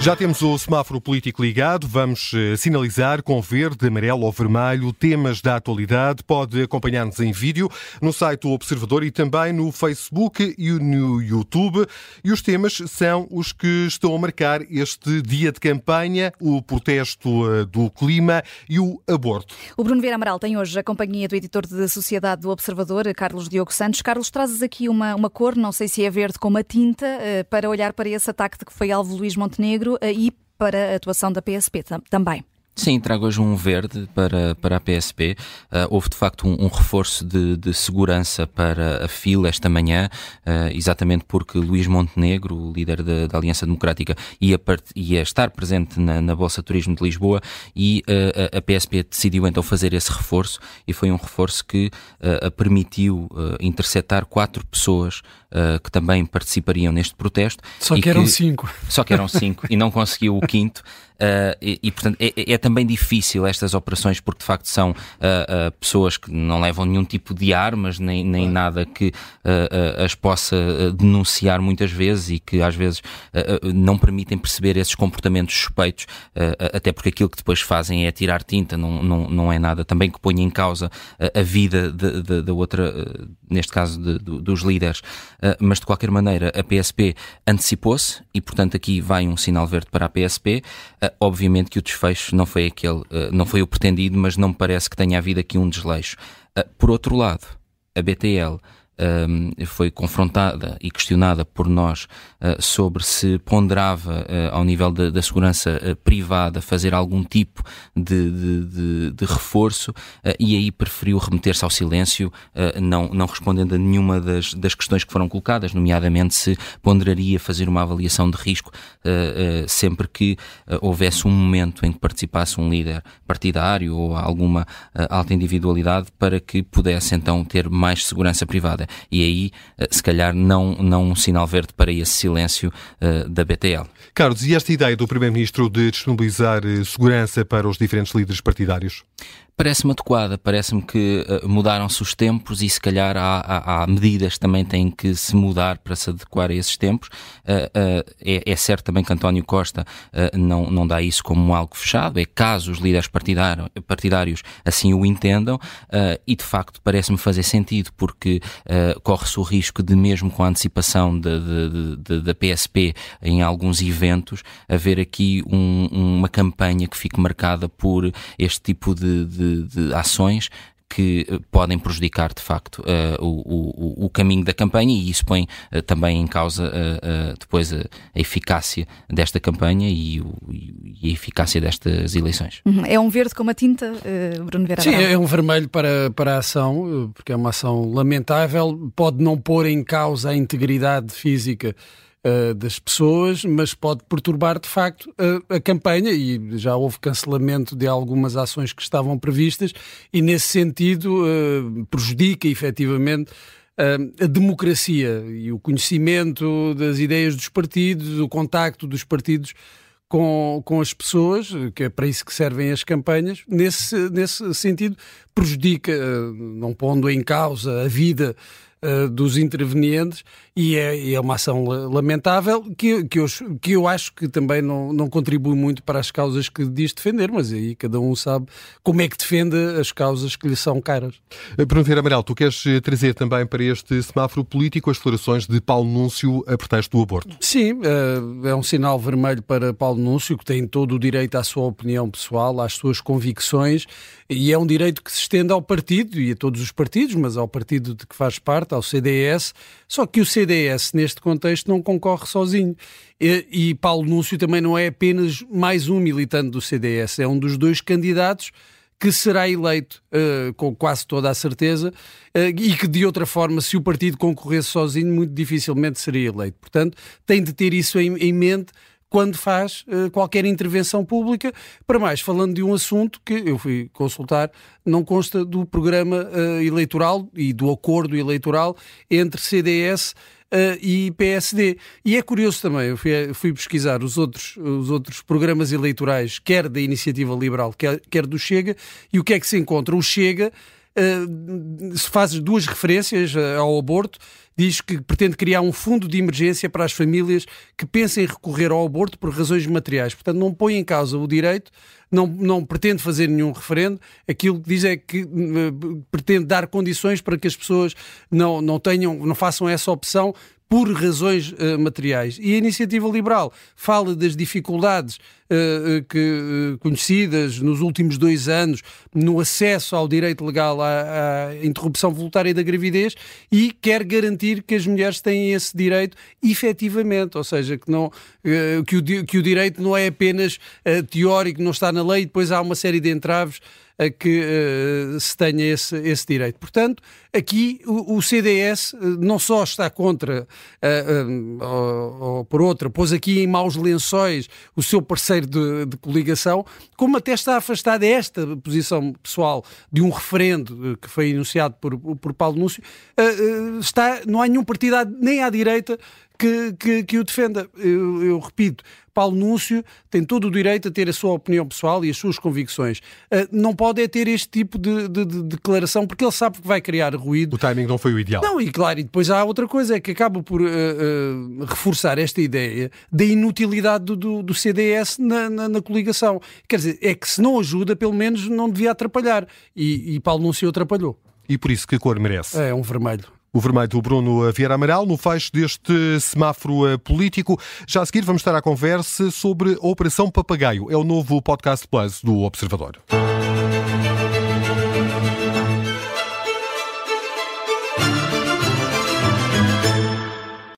Já temos o semáforo político ligado, vamos eh, sinalizar com verde, amarelo ou vermelho temas da atualidade. Pode acompanhar-nos em vídeo no site do Observador e também no Facebook e no YouTube. E os temas são os que estão a marcar este dia de campanha, o protesto eh, do clima e o aborto. O Bruno Vieira Amaral tem hoje a companhia do editor da Sociedade do Observador, Carlos Diogo Santos. Carlos, trazes aqui uma, uma cor, não sei se é verde com uma tinta, eh, para olhar para esse ataque de que foi alvo Luís Montenegro e para a atuação da PSP também. Sim, trago hoje um verde para, para a PSP. Uh, houve de facto um, um reforço de, de, segurança para a fila esta manhã, uh, exatamente porque Luís Montenegro, o líder da, da Aliança Democrática, ia, part, ia estar presente na, na, Bolsa Turismo de Lisboa e uh, a, a, PSP decidiu então fazer esse reforço e foi um reforço que permitiu interceptar quatro pessoas que também participariam neste protesto. Só que, que eram cinco. Só que eram cinco e não conseguiu o quinto. Uh, e, e, portanto, é, é, também difícil estas operações porque, de facto, são uh, pessoas que não levam nenhum tipo de armas, nem, nem nada que as possa denunciar muitas vezes e que, às vezes, não permitem perceber esses comportamentos suspeitos, até porque aquilo que depois fazem é tirar tinta, não, não, não é nada também que ponha em causa a vida da outra, neste caso, de, de, dos líderes. Mas, de qualquer maneira, a PSP antecipou-se e, portanto, aqui vai um sinal verde para a PSP. Uh, obviamente que o desfecho não foi aquele, uh, não foi o pretendido, mas não me parece que tenha havido aqui um desleixo. Por outro lado, a BTL foi confrontada e questionada por nós uh, sobre se ponderava, uh, ao nível da, segurança uh, privada, fazer algum tipo de, de, de, de reforço e aí preferiu remeter-se ao silêncio, não, não respondendo a nenhuma das, das questões que foram colocadas, nomeadamente se ponderaria fazer uma avaliação de risco sempre que houvesse um momento em que participasse um líder partidário ou alguma alta individualidade para que pudesse então ter mais segurança privada e aí, eh, se calhar, não, não um sinal verde para esse silêncio uh, da BTL. Carlos, e esta ideia do Primeiro-Ministro de disponibilizar eh, segurança para os diferentes líderes partidários? Parece-me adequada, parece-me que uh, mudaram-se os tempos e se calhar há, há, há, medidas que também têm que se mudar para se adequar a esses tempos. Uh, uh, é, é, certo também que António Costa não, não dá isso como algo fechado, é caso os líderes partidário, partidários assim o entendam e de facto parece-me fazer sentido porque corre-se o risco de mesmo com a antecipação da PSP em alguns eventos haver aqui um, uma campanha que fique marcada por este tipo de, de de, ações que eh, podem prejudicar de facto uh, o, o, o, caminho da campanha e isso põe uh, também em causa uh, depois a, a, eficácia desta campanha e, o, e, a eficácia destas eleições. Uhum. É um verde com uma tinta, Bruno Vera? Sim, é um vermelho para, para a ação, porque é uma ação lamentável, pode não pôr em causa a integridade física uh, das pessoas, mas pode perturbar de facto a, a campanha. E já houve cancelamento de algumas ações que estavam previstas e nesse sentido uh, prejudica efetivamente a democracia e o conhecimento das ideias dos partidos, o contacto dos partidos com, com as pessoas, que é para isso que servem as campanhas, nesse, nesse sentido prejudica, não pondo em causa a vida uh, dos intervenientes e é, é, uma ação lamentável que, que, eu, que eu acho que também não, não contribui muito para as causas que diz defender, mas aí cada um sabe como é que defende as causas que lhe são caras. Eh, Bruno Vieira Amaral, tu queres eh, trazer também para este semáforo político as declarações de Paulo Núncio a protesto do aborto? Sim, é um sinal vermelho para Paulo Núncio, que tem todo o direito à sua opinião pessoal, às suas convicções, e é um direito que se estende ao partido e a todos os partidos, mas ao partido de que faz parte, ao CDS, só que o CDS, neste contexto, não concorre sozinho. E, e Paulo Núncio também não é apenas mais um militante do CDS, é um dos dois candidatos que será eleito uh, com quase toda a certeza uh, e que de outra forma, se o partido concorresse sozinho, muito dificilmente seria eleito. Portanto, tem de ter isso em, em mente quando faz uh, qualquer intervenção pública. Para mais, falando de um assunto que eu fui consultar, não consta do programa uh, eleitoral e do acordo eleitoral entre CDS. Uh, eh, e PSD. E é curioso também, eu fui, fui, pesquisar os outros, os outros programas eleitorais, quer da Iniciativa Liberal, quer, quer do Chega, e o que é que se encontra? O Chega se faz duas referências ao aborto diz que pretende criar um fundo de emergência para as famílias que pensem recorrer ao aborto por razões materiais. Portanto, não põe em causa o direito, não, não pretende fazer nenhum referendo. Aquilo que diz é que uh, pretende dar condições para que as pessoas não, não tenham, não façam essa opção por razões uh, materiais. E a iniciativa liberal fala das dificuldades uh, que, uh, conhecidas nos últimos dois anos no acesso ao direito legal à, à, interrupção voluntária da gravidez e quer garantir que as mulheres têm esse direito efetivamente, ou seja, que, não, que, o, que o direito não é apenas teórico, não está na lei, depois há uma série de entraves a que se tenha esse, esse direito. Portanto, aqui o, o CDS uh, não só está contra, uh, ou, ou, por outra, pôs aqui em maus lençóis o seu parceiro de, de coligação, como até está afastado desta posição pessoal de um referendo que foi enunciado por, por Paulo Núncio, está, não há nenhum partido nem à direita que, que, que o defenda. Eu, eu, repito, Paulo Núncio tem todo o direito a ter a sua opinião pessoal e as suas convicções. Uh, não pode é ter este tipo de, de, de, declaração porque ele sabe que vai criar ruído. O timing não foi o ideal. Não, e claro, e depois há outra coisa, é que acaba por uh, uh, reforçar esta ideia da inutilidade do, do, do CDS na, na, na, coligação. Quer dizer, é que se não ajuda, pelo menos não devia atrapalhar. E, e Paulo Núncio atrapalhou. E por isso que cor merece? É um vermelho. O vermelho do Bruno Vieira Amaral, no fecho deste semáforo eh, político. Já a seguir vamos estar à conversa sobre a Operação Papagaio. É o novo podcast Plus do Observador.